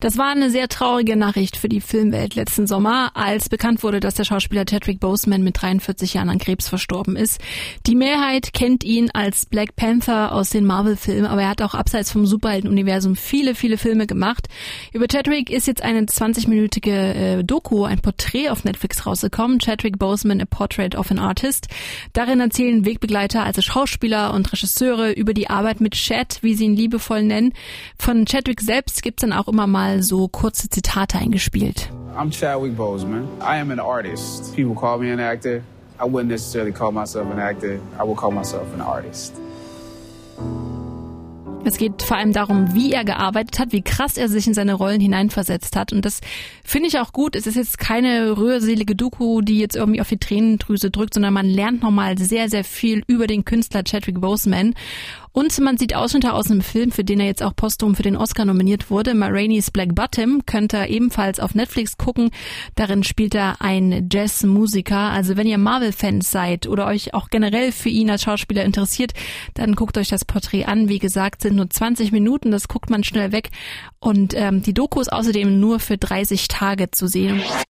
Das war eine sehr traurige Nachricht für die Filmwelt letzten Sommer, als bekannt wurde, dass der Schauspieler Chadwick Boseman mit 43 Jahren an Krebs verstorben ist. Die Mehrheit kennt ihn als Black Panther aus den Marvel-Filmen, aber er hat auch abseits vom Superhelden-Universum viele, viele Filme gemacht. Über Chadwick ist jetzt eine 20-minütige äh, Doku, ein Porträt auf Netflix rausgekommen, Chadwick Boseman, A Portrait of an Artist. Darin erzählen Wegbegleiter, also Schauspieler und Regisseure, über die Arbeit mit Chad, wie sie ihn liebevoll nennen. Von Chadwick selbst gibt's dann auch immer mal mal so kurze Zitate eingespielt. I'm Chadwick Boseman. I am an artist. People call me an actor. I wouldn't necessarily call myself an actor. I would call myself an artist. Es geht vor allem darum, wie er gearbeitet hat, wie krass er sich in seine Rollen hineinversetzt hat. Und das finde ich auch gut. Es ist jetzt keine rührselige Doku, die jetzt irgendwie auf die Tränendrüse drückt, sondern man lernt nochmal sehr, sehr viel über den Künstler Chadwick Boseman. Und man sieht Ausschnitte aus einem Film, für den er jetzt auch posthum für den Oscar nominiert wurde. Ma Black Bottom könnt ihr ebenfalls auf Netflix gucken. Darin spielt er einen Jazzmusiker. Also wenn ihr Marvel-Fans seid oder euch auch generell für ihn als Schauspieler interessiert, dann guckt euch das Porträt an. Wie gesagt, sind nur 20 Minuten, das guckt man schnell weg. Und ähm, die Doku ist außerdem nur für 30 Tage zu sehen.